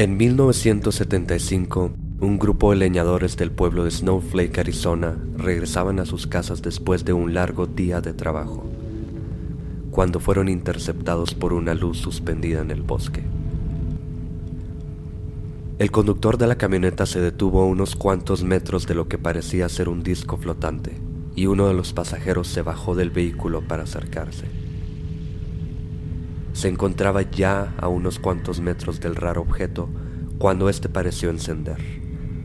En 1975, un grupo de leñadores del pueblo de Snowflake, Arizona, regresaban a sus casas después de un largo día de trabajo, cuando fueron interceptados por una luz suspendida en el bosque. El conductor de la camioneta se detuvo a unos cuantos metros de lo que parecía ser un disco flotante, y uno de los pasajeros se bajó del vehículo para acercarse. Se encontraba ya a unos cuantos metros del raro objeto cuando éste pareció encender,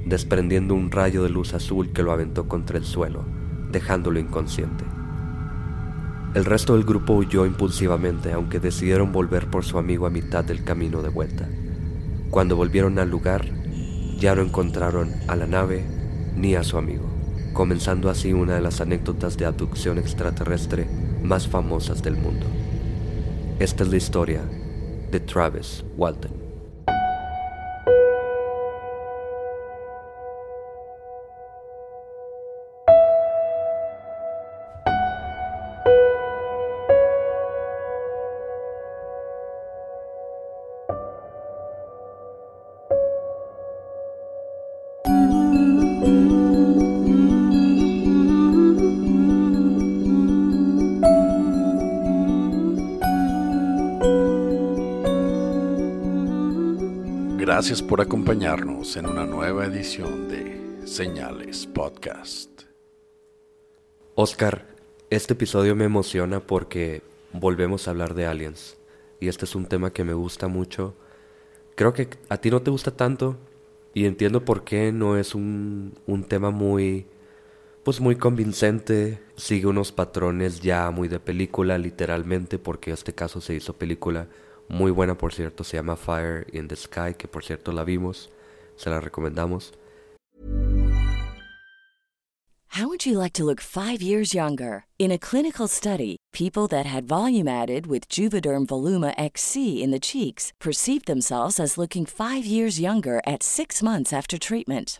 desprendiendo un rayo de luz azul que lo aventó contra el suelo, dejándolo inconsciente. El resto del grupo huyó impulsivamente, aunque decidieron volver por su amigo a mitad del camino de vuelta. Cuando volvieron al lugar, ya no encontraron a la nave ni a su amigo, comenzando así una de las anécdotas de abducción extraterrestre más famosas del mundo. Esta es la historia de Travis Walton. Gracias por acompañarnos en una nueva edición de Señales Podcast. Oscar, este episodio me emociona porque volvemos a hablar de aliens. Y este es un tema que me gusta mucho. Creo que a ti no te gusta tanto y entiendo por qué no es un, un tema muy, pues muy convincente. Sigue unos patrones ya muy de película, literalmente, porque este caso se hizo película muy buena por cierto, se llama Fire in the Sky, que por cierto la vimos, se la recomendamos. How would you like to look five years younger? In a clinical study, people that had volume added with Juvederm Voluma XC in the cheeks perceived themselves as looking five years younger at six months after treatment.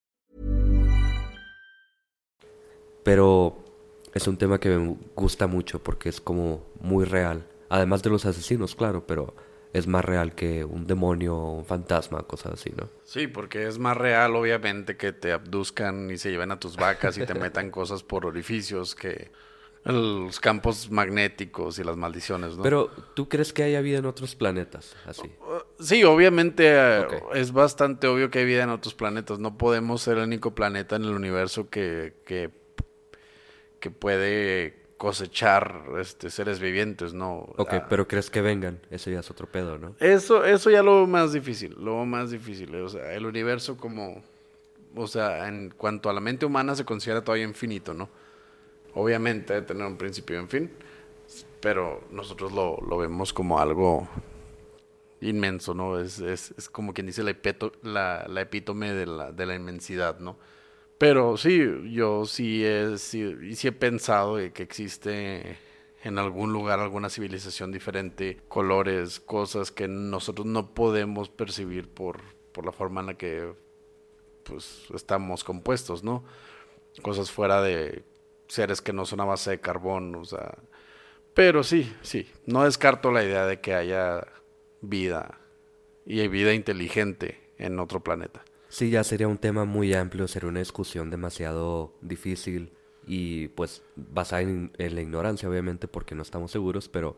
Pero es un tema que me gusta mucho porque es como muy real. Además de los asesinos, claro, pero es más real que un demonio o un fantasma, cosas así, ¿no? Sí, porque es más real, obviamente, que te abduzcan y se lleven a tus vacas y te metan cosas por orificios que los campos magnéticos y las maldiciones, ¿no? Pero, ¿tú crees que haya vida en otros planetas? Así. Sí, obviamente eh, es bastante obvio que hay vida en otros planetas. No podemos ser el único planeta en el universo que, que, que puede cosechar este, seres vivientes, ¿no? Ok, pero ¿crees que vengan? Eso ya es otro pedo, ¿no? Eso, eso ya lo más difícil, lo más difícil. O sea, el universo como, o sea, en cuanto a la mente humana se considera todavía infinito, ¿no? Obviamente debe tener un principio y un fin, pero nosotros lo, lo vemos como algo inmenso, ¿no? Es, es, es como quien dice la, la, la epítome de la, de la inmensidad, ¿no? Pero sí, yo sí he, sí, sí he pensado que existe en algún lugar alguna civilización diferente, colores, cosas que nosotros no podemos percibir por, por la forma en la que pues estamos compuestos, ¿no? Cosas fuera de seres que no son a base de carbón, o sea, Pero sí, sí, no descarto la idea de que haya vida y vida inteligente en otro planeta. Sí, ya sería un tema muy amplio, sería una discusión demasiado difícil y pues basada en, en la ignorancia, obviamente, porque no estamos seguros, pero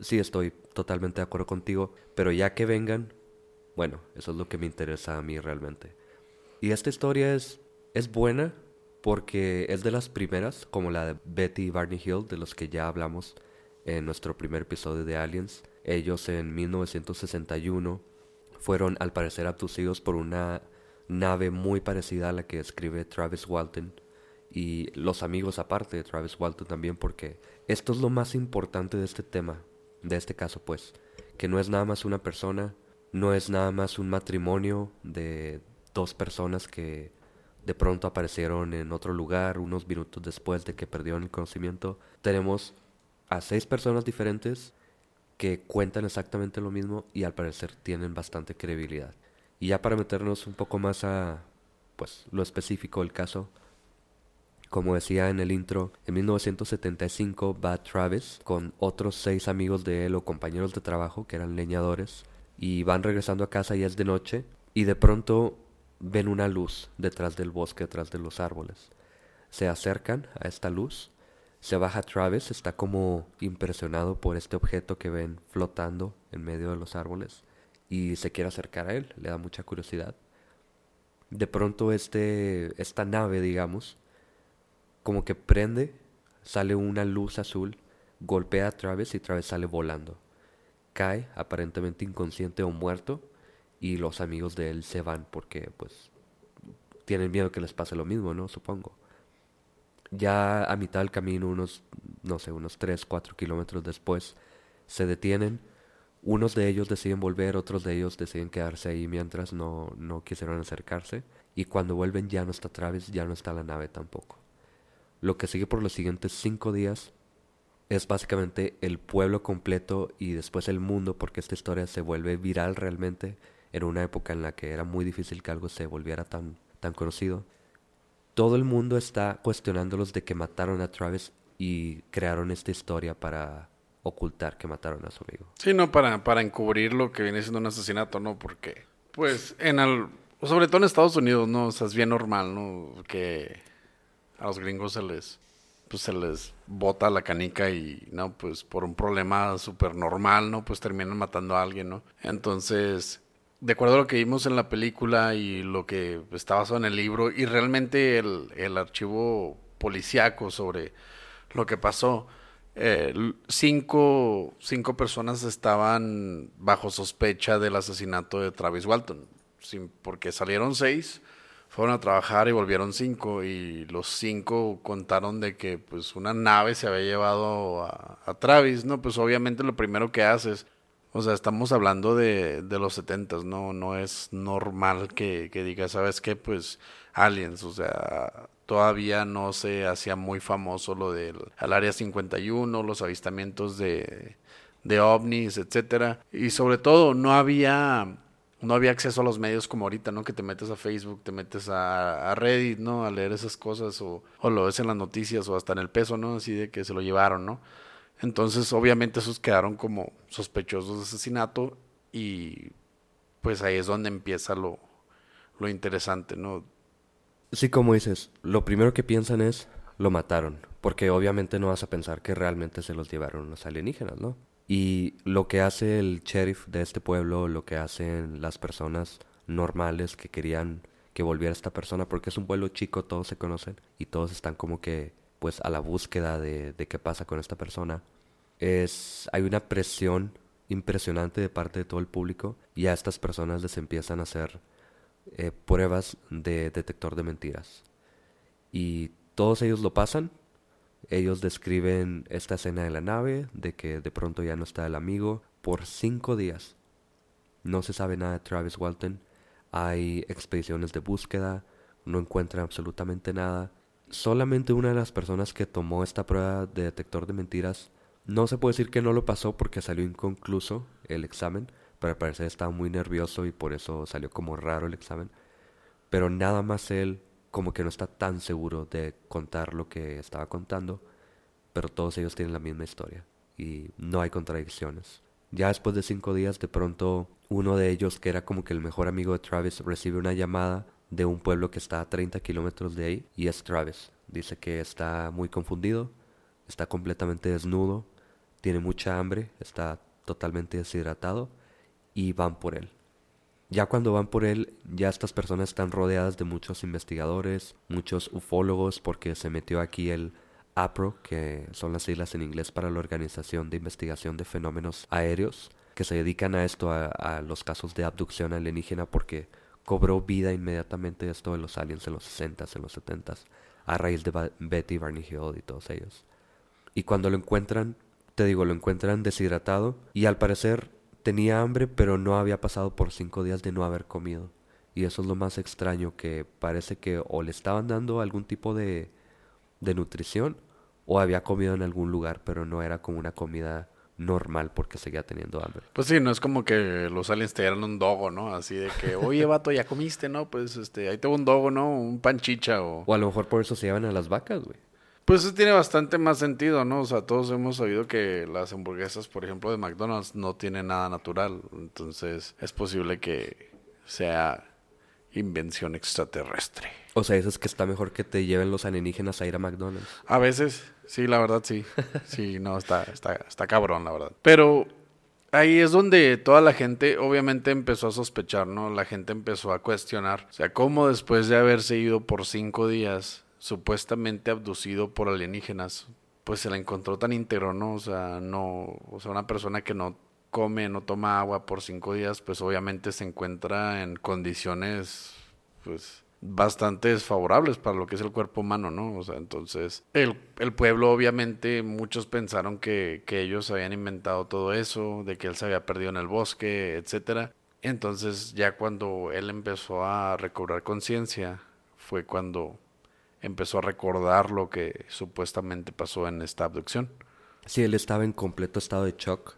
sí estoy totalmente de acuerdo contigo. Pero ya que vengan, bueno, eso es lo que me interesa a mí realmente. Y esta historia es, es buena porque es de las primeras, como la de Betty y Barney Hill, de los que ya hablamos en nuestro primer episodio de Aliens. Ellos en 1961 fueron al parecer abducidos por una nave muy parecida a la que escribe Travis Walton y los amigos aparte de Travis Walton también porque esto es lo más importante de este tema, de este caso pues, que no es nada más una persona, no es nada más un matrimonio de dos personas que de pronto aparecieron en otro lugar unos minutos después de que perdieron el conocimiento. Tenemos a seis personas diferentes que cuentan exactamente lo mismo y al parecer tienen bastante credibilidad. Y ya para meternos un poco más a pues lo específico del caso, como decía en el intro, en 1975 va Travis con otros seis amigos de él o compañeros de trabajo que eran leñadores y van regresando a casa y es de noche y de pronto ven una luz detrás del bosque, detrás de los árboles. Se acercan a esta luz, se baja Travis, está como impresionado por este objeto que ven flotando en medio de los árboles y se quiere acercar a él, le da mucha curiosidad. De pronto este esta nave, digamos, como que prende, sale una luz azul, golpea a Travis y Travis sale volando. Cae aparentemente inconsciente o muerto y los amigos de él se van porque pues tienen miedo que les pase lo mismo, ¿no? Supongo. Ya a mitad del camino, unos, no sé, unos 3, 4 kilómetros después, se detienen. Unos de ellos deciden volver, otros de ellos deciden quedarse ahí mientras no, no quisieron acercarse. Y cuando vuelven ya no está Travis, ya no está la nave tampoco. Lo que sigue por los siguientes cinco días es básicamente el pueblo completo y después el mundo, porque esta historia se vuelve viral realmente en una época en la que era muy difícil que algo se volviera tan, tan conocido. Todo el mundo está cuestionándolos de que mataron a Travis y crearon esta historia para ocultar que mataron a su amigo. Sí, no, para, para encubrir lo que viene siendo un asesinato, ¿no? Porque, pues, en al, sobre todo en Estados Unidos, ¿no? O sea, es bien normal, ¿no? Que a los gringos se les, pues, se les bota la canica y, ¿no? Pues, por un problema súper normal, ¿no? Pues terminan matando a alguien, ¿no? Entonces, de acuerdo a lo que vimos en la película y lo que está basado en el libro y realmente el, archivo policiaco sobre lo que pasó, eh, cinco, cinco, personas estaban bajo sospecha del asesinato de Travis Walton, sin, porque salieron seis, fueron a trabajar y volvieron cinco y los cinco contaron de que pues una nave se había llevado a, a Travis, ¿no? Pues obviamente lo primero que haces o sea, estamos hablando de, de los setentas, ¿no? No es normal que, que diga, ¿sabes qué? Pues aliens, o sea, todavía no se hacía muy famoso lo del al área 51, los avistamientos de, de ovnis, etcétera. Y sobre todo, no había no había acceso a los medios como ahorita, ¿no? Que te metes a Facebook, te metes a, a Reddit, ¿no? A leer esas cosas o, o, lo ves en las noticias o hasta en el peso, ¿no? Así de que se lo llevaron, ¿no? Entonces, obviamente, esos quedaron como sospechosos de asesinato y pues ahí es donde empieza lo, lo interesante, ¿no? Sí, como dices, lo primero que piensan es lo mataron, porque obviamente no vas a pensar que realmente se los llevaron los alienígenas, ¿no? Y lo que hace el sheriff de este pueblo, lo que hacen las personas normales que querían que volviera esta persona, porque es un pueblo chico, todos se conocen y todos están como que pues a la búsqueda de, de qué pasa con esta persona. Es, hay una presión impresionante de parte de todo el público y a estas personas les empiezan a hacer eh, pruebas de detector de mentiras. Y todos ellos lo pasan. Ellos describen esta escena de la nave, de que de pronto ya no está el amigo, por cinco días. No se sabe nada de Travis Walton. Hay expediciones de búsqueda, no encuentran absolutamente nada solamente una de las personas que tomó esta prueba de detector de mentiras, no se puede decir que no lo pasó porque salió inconcluso el examen, pero al parecer estaba muy nervioso y por eso salió como raro el examen. Pero nada más él como que no está tan seguro de contar lo que estaba contando, pero todos ellos tienen la misma historia. y no hay contradicciones. Ya después de cinco días, de pronto uno de ellos, que era como que el mejor amigo de Travis, recibe una llamada de un pueblo que está a 30 kilómetros de ahí y es Travis. Dice que está muy confundido, está completamente desnudo, tiene mucha hambre, está totalmente deshidratado y van por él. Ya cuando van por él, ya estas personas están rodeadas de muchos investigadores, muchos ufólogos, porque se metió aquí el APRO, que son las siglas en inglés para la Organización de Investigación de Fenómenos Aéreos, que se dedican a esto, a, los casos de abducción alienígena, porque cobró vida inmediatamente esto de los aliens en los 60s, en los 70s, a raíz de Betty, Barney Hill y todos ellos. Y cuando lo encuentran, te digo, lo encuentran deshidratado y al parecer tenía hambre, pero no había pasado por cinco días de no haber comido. Y eso es lo más extraño, que parece que o le estaban dando algún tipo de, de nutrición o había comido en algún lugar, pero no era como una comida normal porque seguía teniendo hambre. Pues sí, no es como que los aliens te dieran un dogo, ¿no? Así de que, oye, vato, ya comiste, ¿no? Pues este, ahí tengo un dogo, ¿no? Un panchicha o... O a lo mejor por eso se llevan a las vacas, güey. Pues eso tiene bastante más sentido, ¿no? O sea, todos hemos sabido que las hamburguesas, por ejemplo, de McDonald's no tienen nada natural. Entonces, es posible que sea invención extraterrestre. O sea, eso es que está mejor que te lleven los alienígenas a ir a McDonald's. A veces, sí, la verdad, sí. Sí, no, está, está, está cabrón, la verdad. Pero ahí es donde toda la gente obviamente empezó a sospechar, ¿no? La gente empezó a cuestionar. O sea, ¿cómo después de haberse ido por cinco días, supuestamente abducido por alienígenas, pues se la encontró tan íntegro, ¿no? O sea, no, o sea, una persona que no come, no toma agua por cinco días, pues obviamente se encuentra en condiciones, pues bastante desfavorables para lo que es el cuerpo humano, ¿no? O sea, entonces el, el pueblo obviamente muchos pensaron que, que, ellos habían inventado todo eso, de que él se había perdido en el bosque, etcétera. Entonces ya cuando él empezó a recobrar conciencia fue cuando empezó a recordar lo que supuestamente pasó en esta abducción. Sí, él estaba en completo estado de shock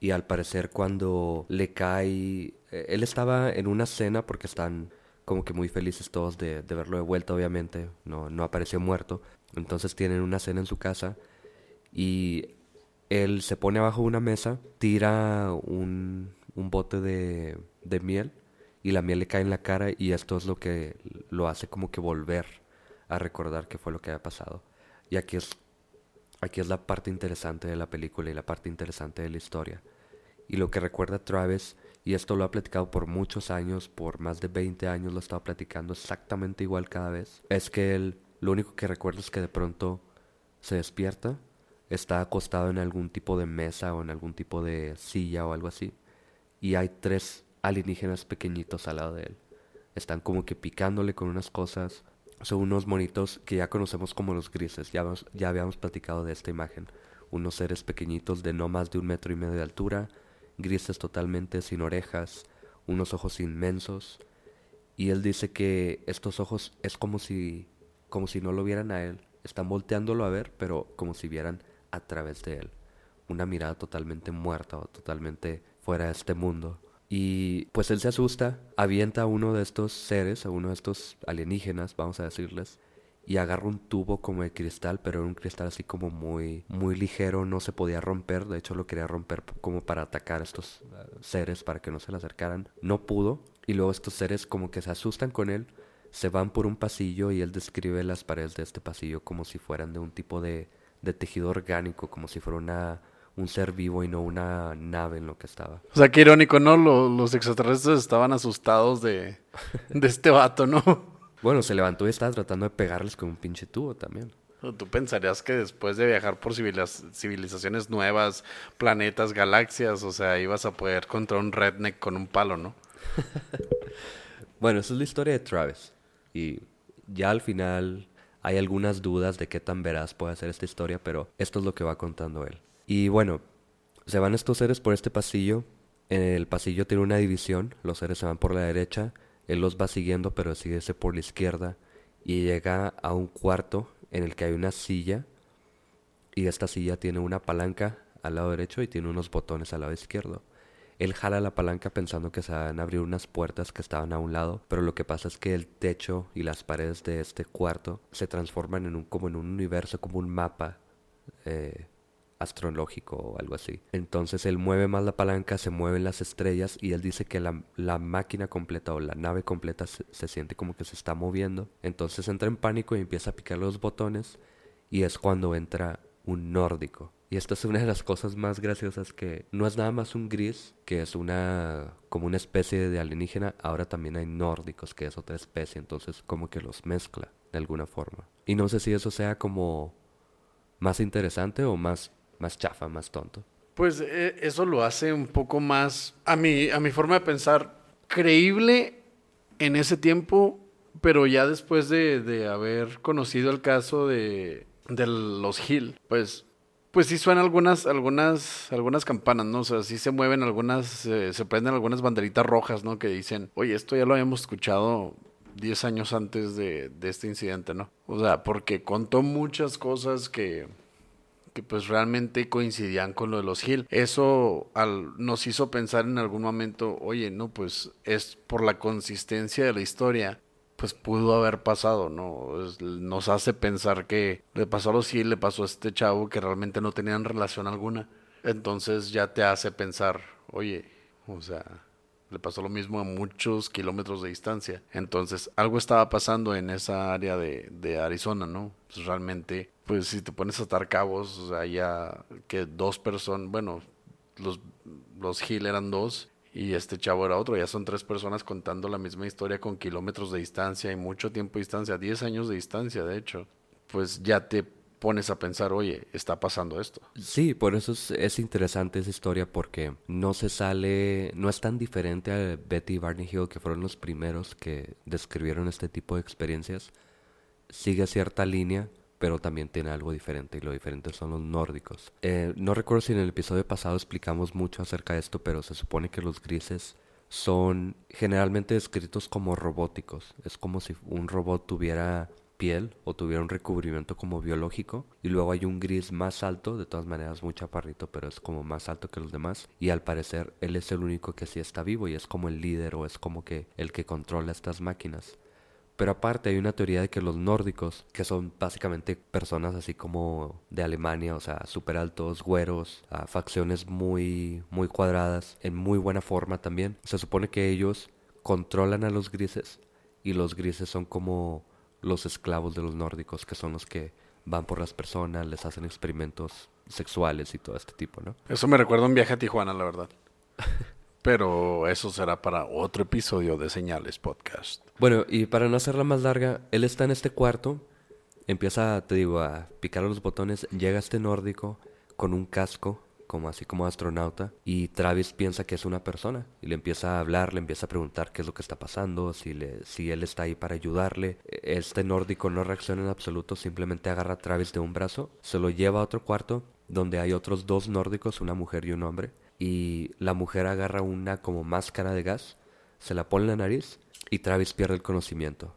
y al parecer cuando le cae, eh, él estaba en una cena porque están como que muy felices todos de, verlo de vuelta, obviamente, no, no apareció muerto. Entonces tienen una cena en su casa y él se pone abajo de una mesa, tira un, un bote de, de miel y la miel le cae en la cara y esto es lo que lo hace como que volver a recordar qué fue lo que había pasado. Y aquí es, aquí es la parte interesante de la película y la parte interesante de la historia. Y lo que recuerda Travis y esto lo ha platicado por muchos años, por más de 20 años lo ha estado platicando exactamente igual cada vez. Es que él lo único que recuerda es que de pronto se despierta, está acostado en algún tipo de mesa o en algún tipo de silla o algo así. Y hay tres alienígenas pequeñitos al lado de él. Están como que picándole con unas cosas. Son unos monitos que ya conocemos como los grises. Ya, ya habíamos platicado de esta imagen. Unos seres pequeñitos de no más de un metro y medio de altura, grises totalmente sin orejas, unos ojos inmensos, y él dice que estos ojos es como si como si no lo vieran a él, están volteándolo a ver, pero como si vieran a través de él, una mirada totalmente muerta o totalmente fuera de este mundo. Y pues él se asusta, avienta a uno de estos seres, a uno de estos alienígenas, vamos a decirles, y agarra un tubo como de cristal, pero era un cristal así como muy, muy ligero, no se podía romper, de hecho lo quería romper como para atacar a estos seres para que no se le acercaran, no pudo, y luego estos seres como que se asustan con él, se van por un pasillo y él describe las paredes de este pasillo como si fueran de un tipo de, de tejido orgánico, como si fuera una, un ser vivo y no una nave en lo que estaba. O sea, qué irónico, ¿no? Los, los extraterrestres estaban asustados de, de este vato, ¿no? Bueno, se levantó y estaba tratando de pegarles con un pinche tubo también. Tú pensarías que después de viajar por civilizaciones nuevas, planetas, galaxias, o sea, ibas a poder contra un redneck con un palo, ¿no? bueno, esa es la historia de Travis. Y ya al final hay algunas dudas de qué tan veraz puede ser esta historia, pero esto es lo que va contando él. Y bueno, se van estos seres por este pasillo. El pasillo tiene una división, los seres se van por la derecha él los va siguiendo, pero sigue por la izquierda y llega a un cuarto en el que hay una silla y esta silla tiene una palanca al lado derecho y tiene unos botones al lado izquierdo. Él jala la palanca pensando que se van a abrir unas puertas que estaban a un lado, pero lo que pasa es que el techo y las paredes de este cuarto se transforman en un como en un universo, como un mapa, eh, astrológico o algo así. Entonces él mueve más la palanca, se mueven las estrellas y él dice que la, la máquina completa o la nave completa se, se, siente como que se está moviendo. Entonces entra en pánico y empieza a picar los botones y es cuando entra un nórdico. Y esta es una de las cosas más graciosas que no es nada más un gris, que es una como una especie de alienígena, ahora también hay nórdicos, que es otra especie, entonces como que los mezcla de alguna forma. Y no sé si eso sea como más interesante o más más chafa, más tonto. Pues eh, eso lo hace un poco más, a mi, a mi forma de pensar, creíble en ese tiempo, pero ya después de, de haber conocido el caso de, de los Hill, pues pues sí suenan algunas, algunas, algunas campanas, ¿no? O sea, sí se mueven algunas, se prenden algunas banderitas rojas, ¿no? Que dicen, oye, esto ya lo habíamos escuchado 10 años antes de, de este incidente, ¿no? O sea, porque contó muchas cosas que, pues realmente coincidían con lo de los Hill. Eso nos hizo pensar en algún momento, oye, no, pues es por la consistencia de la historia pues pudo haber pasado, ¿no? nos hace pensar que le pasó a los sí, le pasó a este chavo que realmente no tenían relación alguna. Entonces ya te hace pensar, oye, o sea, le pasó lo mismo a muchos kilómetros de distancia. Entonces algo estaba pasando en esa área de, de Arizona, ¿no? Pues realmente, pues si te pones a atar cabos, o ya que dos personas, bueno, los, los Hill eran dos y este chavo era otro. Ya son tres personas contando la misma historia con kilómetros de distancia y mucho tiempo de distancia, 10 años de distancia, de hecho. Pues ya te pones a pensar, oye, está pasando esto. Sí, por eso es, interesante esa historia porque no se sale, no es tan diferente a Betty y Barney Hill, que fueron los primeros que describieron este tipo de experiencias. Sigue cierta línea, pero también tiene algo diferente y lo diferente son los nórdicos. Eh, no recuerdo si en el episodio pasado explicamos mucho acerca de esto, pero se supone que los grises son generalmente descritos como robóticos. Es como si un robot tuviera piel o tuviera un recubrimiento como biológico y luego hay un gris más alto, de todas maneras muy chaparrito, pero es como más alto que los demás y al parecer él es el único que sí está vivo y es como el líder o es como que el que controla estas máquinas. Pero aparte hay una teoría de que los nórdicos, que son básicamente personas así como de Alemania, o sea, súper altos, güeros, facciones muy, muy cuadradas, en muy buena forma también, se supone que ellos controlan a los grises y los grises son como los esclavos de los nórdicos, que son los que van por las personas, les hacen experimentos sexuales y todo este tipo, ¿no? Eso me recuerda un viaje a Tijuana, la verdad. Pero eso será para otro episodio de Señales Podcast. Bueno, y para no hacerla más larga, él está en este cuarto, empieza, te digo, a picar los botones, llega este nórdico con un casco, como así como astronauta, y Travis piensa que es una persona, y le empieza a hablar, le empieza a preguntar qué es lo que está pasando, si, le, si él está ahí para ayudarle. Este nórdico no reacciona en absoluto, simplemente agarra a Travis de un brazo, se lo lleva a otro cuarto, donde hay otros dos nórdicos, una mujer y un hombre, y la mujer agarra una como máscara de gas, se la pone en la nariz y Travis pierde el conocimiento.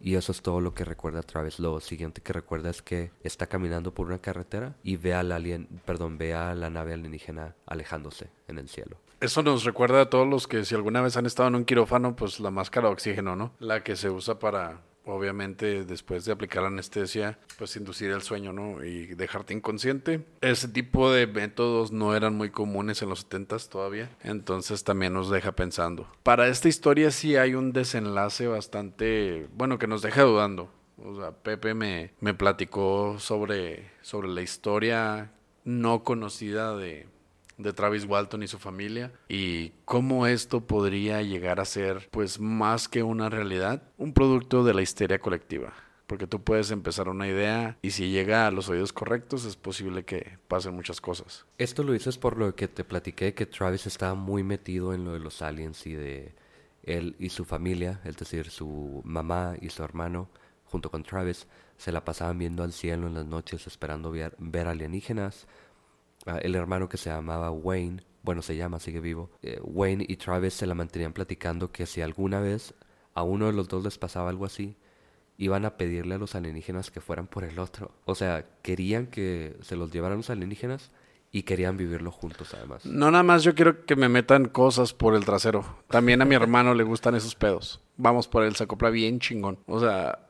Y eso es todo lo que recuerda Travis. Lo siguiente que recuerda es que está caminando por una carretera y ve al alien, perdón, ve a la nave alienígena alejándose en el cielo. Eso nos recuerda a todos los que si alguna vez han estado en un quirófano, pues la máscara de oxígeno, ¿no? La que se usa para obviamente después de aplicar la anestesia, pues inducir el sueño, ¿no? Y dejarte inconsciente. Ese tipo de métodos no eran muy comunes en los 70 todavía, entonces también nos deja pensando. Para esta historia sí hay un desenlace bastante, bueno, que nos deja dudando. O sea, Pepe me, me platicó sobre, sobre la historia no conocida de, de Travis Walton y su familia y cómo esto podría llegar a ser pues más que una realidad, un producto de la histeria colectiva. Porque tú puedes empezar una idea y si llega a los oídos correctos es posible que pasen muchas cosas. Esto lo dices por lo que te platiqué que Travis estaba muy metido en lo de los aliens y de él y su familia, es decir, su mamá y su hermano junto con Travis se la pasaban viendo al cielo en las noches esperando ver, ver alienígenas el hermano que se llamaba Wayne, bueno, se llama, sigue vivo, eh, Wayne y Travis se la mantenían platicando que si alguna vez a uno de los dos les pasaba algo así, iban a pedirle a los alienígenas que fueran por el otro. O sea, querían que se los llevaran los alienígenas y querían vivirlo juntos además. No nada más yo quiero que me metan cosas por el trasero. También a mi hermano le gustan esos pedos. Vamos por él, se acopla bien chingón. O sea,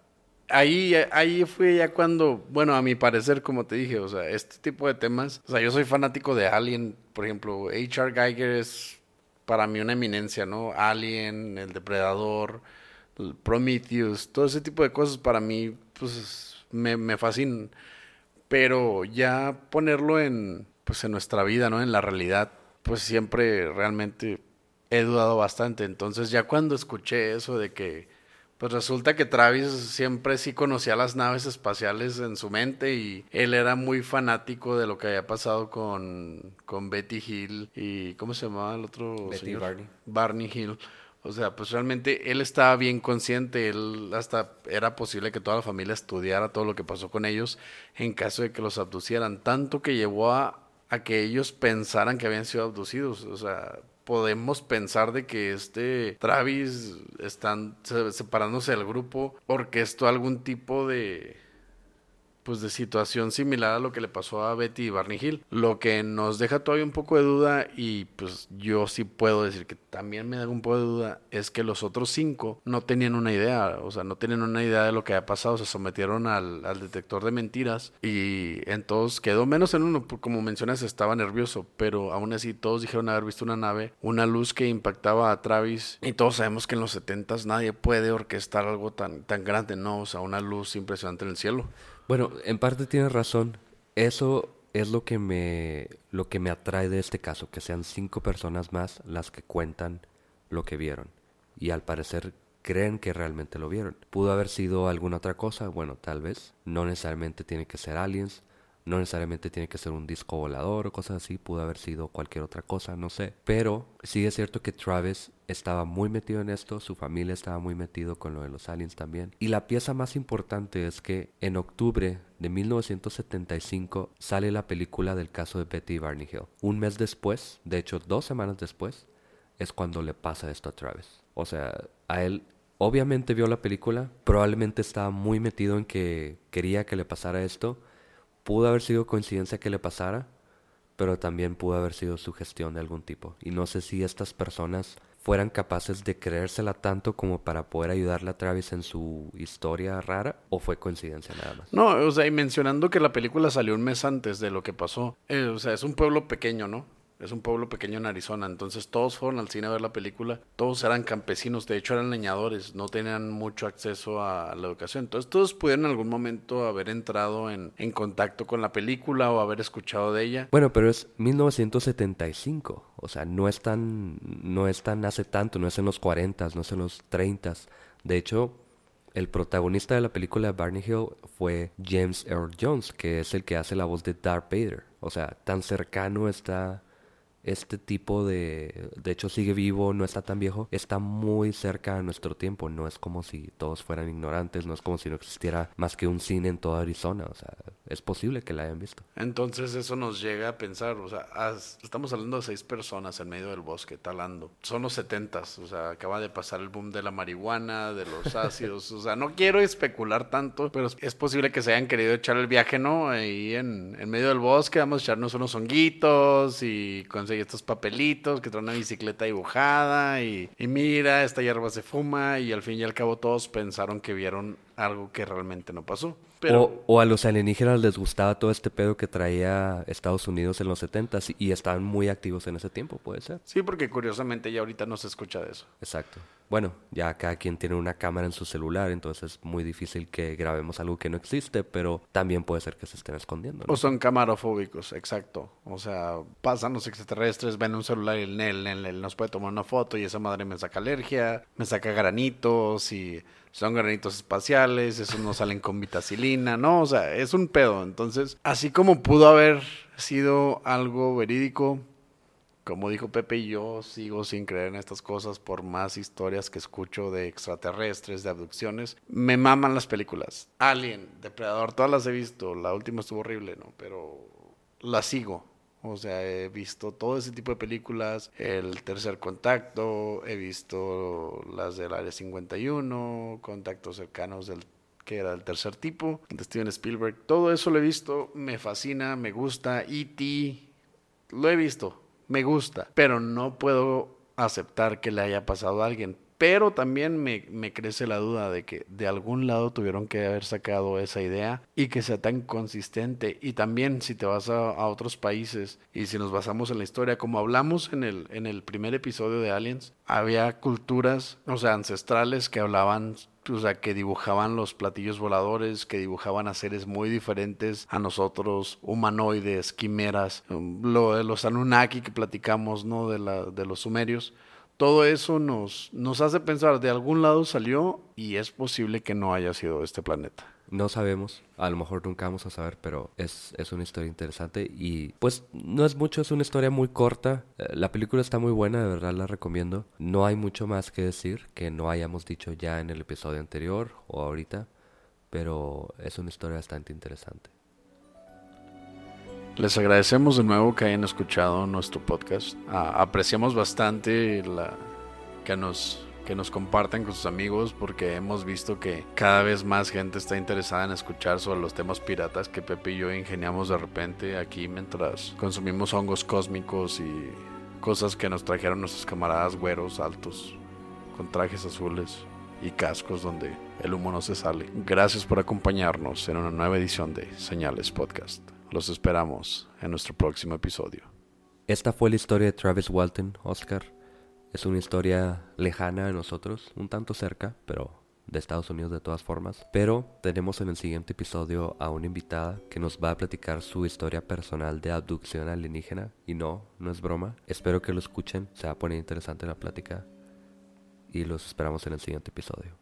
ahí, ahí fue ya cuando, bueno, a mi parecer, como te dije, o sea, este tipo de temas, o sea, yo soy fanático de Alien, por ejemplo, H.R. Geiger es para mí una eminencia, ¿no? Alien, El Depredador, Prometheus, todo ese tipo de cosas para mí, pues, me, me fascinan. Pero ya ponerlo en, pues, en nuestra vida, ¿no? En la realidad, pues siempre realmente he dudado bastante. Entonces ya cuando escuché eso de que pues resulta que Travis siempre sí conocía las naves espaciales en su mente y él era muy fanático de lo que había pasado con, con Betty Hill y ¿cómo se llamaba el otro Betty Barney. Barney Hill. O sea, pues realmente él estaba bien consciente, él hasta era posible que toda la familia estudiara todo lo que pasó con ellos en caso de que los abducieran, tanto que llevó a, a que ellos pensaran que habían sido abducidos, o sea, podemos pensar de que este Travis están separándose del grupo orquestó algún tipo de pues de situación similar a lo que le pasó a Betty y Barney Hill. Lo que nos deja todavía un poco de duda y pues yo sí puedo decir que también me da un poco de duda es que los otros cinco no tenían una idea, o sea, no tenían una idea de lo que había pasado, se sometieron al, detector de mentiras y entonces quedó menos en uno, como mencionas estaba nervioso, pero aún así todos dijeron haber visto una nave, una luz que impactaba a Travis y todos sabemos que en los setentas nadie puede orquestar algo tan, tan grande, ¿no? O sea, una luz impresionante en el cielo. Bueno, en parte tienes razón. Eso es lo que me lo que me atrae de este caso, que sean cinco personas más las que cuentan lo que vieron y al parecer creen que realmente lo vieron. Pudo haber sido alguna otra cosa, bueno, tal vez. No necesariamente tiene que ser aliens, no necesariamente tiene que ser un disco volador o cosas así, pudo haber sido cualquier otra cosa, no sé. Pero sí es cierto que Travis estaba muy metido en esto, su familia estaba muy metido con lo de los aliens también. Y la pieza más importante es que en octubre de 1975 sale la película del caso de Betty Barney Hill. Un mes después, de hecho dos semanas después, es cuando le pasa esto a Travis. O sea, a él obviamente vio la película, probablemente estaba muy metido en que quería que le pasara esto pudo haber sido coincidencia que le pasara, pero también pudo haber sido sugestión de algún tipo. Y no sé si estas personas fueran capaces de creérsela tanto como para poder ayudarle a Travis en su historia rara o fue coincidencia nada más. No, o sea, y mencionando que la película salió un mes antes de lo que pasó, eh, o sea, es un pueblo pequeño, ¿no? Es un pueblo pequeño en Arizona, entonces todos fueron al cine a ver la película, todos eran campesinos, de hecho eran leñadores, no tenían mucho acceso a la educación, entonces todos pudieron en algún momento haber entrado en, en contacto con la película o haber escuchado de ella. Bueno, pero es 1975, o sea, no es tan, no es tan hace tanto, no es en los 40, no es en los 30. De hecho, el protagonista de la película Barney Hill fue James Earl Jones, que es el que hace la voz de Darth Vader. O sea, tan cercano está este tipo de, de hecho sigue vivo, no está tan viejo, está muy cerca de nuestro tiempo, no es como si todos fueran ignorantes, no es como si no existiera más que un cine en toda Arizona, o sea, es posible que la hayan visto. Entonces eso nos llega a pensar, o sea, estamos hablando de seis personas en medio del bosque talando, son los setentas, o sea, acaba de pasar el boom de la marihuana, de los ácidos, o sea, no quiero especular tanto, pero es posible que se hayan querido echar el viaje, ¿no? Ahí en, en medio del bosque, vamos a echarnos unos honguitos y conseguir y estos papelitos, que trae una bicicleta dibujada y, y mira, esta hierba se fuma y al fin y al cabo todos pensaron que vieron algo que realmente no pasó. Pero... O, a los alienígenas les gustaba todo este pedo que traía Estados Unidos en los 70 y estaban muy activos en ese tiempo, puede ser. Sí, porque curiosamente ya ahorita no se escucha de eso. Exacto. Bueno, ya cada quien tiene una cámara en su celular, entonces es muy difícil que grabemos algo que no existe, pero también puede ser que se estén escondiendo. O son camarofóbicos, exacto. O sea, pasan los extraterrestres, ven un celular y el, el, el nos puede tomar una foto y esa madre me saca alergia, me saca granitos y son granitos espaciales, esos no salen con vitacilina, ¿no? O sea, es un pedo. Entonces, así como pudo haber sido algo verídico, como dijo Pepe yo, sigo sin creer en estas cosas por más historias que escucho de extraterrestres, de abducciones. Me maman las películas. Alien, Depredador, todas las he visto. La última estuvo horrible, ¿no? Pero las sigo. O sea, he visto todo ese tipo de películas, El Tercer Contacto, he visto las del Área 51, Contactos Cercanos del que era el tercer tipo, de Steven Spielberg. Todo eso lo he visto, me fascina, me gusta. E.T., lo he visto, me gusta, pero no puedo aceptar que le haya pasado a alguien pero también me, me, crece la duda de que de algún lado tuvieron que haber sacado esa idea y que sea tan consistente. Y también si te vas a, a, otros países y si nos basamos en la historia, como hablamos en el, en el primer episodio de Aliens, había culturas, o sea, ancestrales que hablaban o sea, que dibujaban los platillos voladores, que dibujaban a seres muy diferentes a nosotros, humanoides, quimeras, lo de los Anunnaki que platicamos, ¿no? De, la, de los sumerios todo eso nos, nos hace pensar, de algún lado salió y es posible que no haya sido este planeta. No sabemos, a lo mejor nunca vamos a saber, pero es, es, una historia interesante y pues no es mucho, es una historia muy corta. Eh, la película está muy buena, de verdad la recomiendo. No hay mucho más que decir que no hayamos dicho ya en el episodio anterior o ahorita, pero es una historia bastante interesante. Les agradecemos de nuevo que hayan escuchado nuestro podcast. Ah, apreciamos bastante que, nos, que nos compartan con sus amigos porque hemos visto que cada vez más gente está interesada en escuchar sobre los temas piratas que Pepe y yo ingeniamos de repente aquí mientras consumimos hongos cósmicos y cosas que nos trajeron nuestros camaradas güeros altos con trajes azules y cascos donde el humo no se sale. Gracias por acompañarnos en una nueva edición de Señales Podcast. Los esperamos en nuestro próximo episodio. Esta fue la historia de Travis Walton, Oscar. Es una historia lejana a nosotros, un tanto cerca, pero de Estados Unidos de todas formas. Pero tenemos en el siguiente episodio a una invitada que nos va a platicar su historia personal de abducción alienígena. Y no, no es broma. Espero que lo escuchen, se va a poner interesante la plática. Y los esperamos en el siguiente episodio.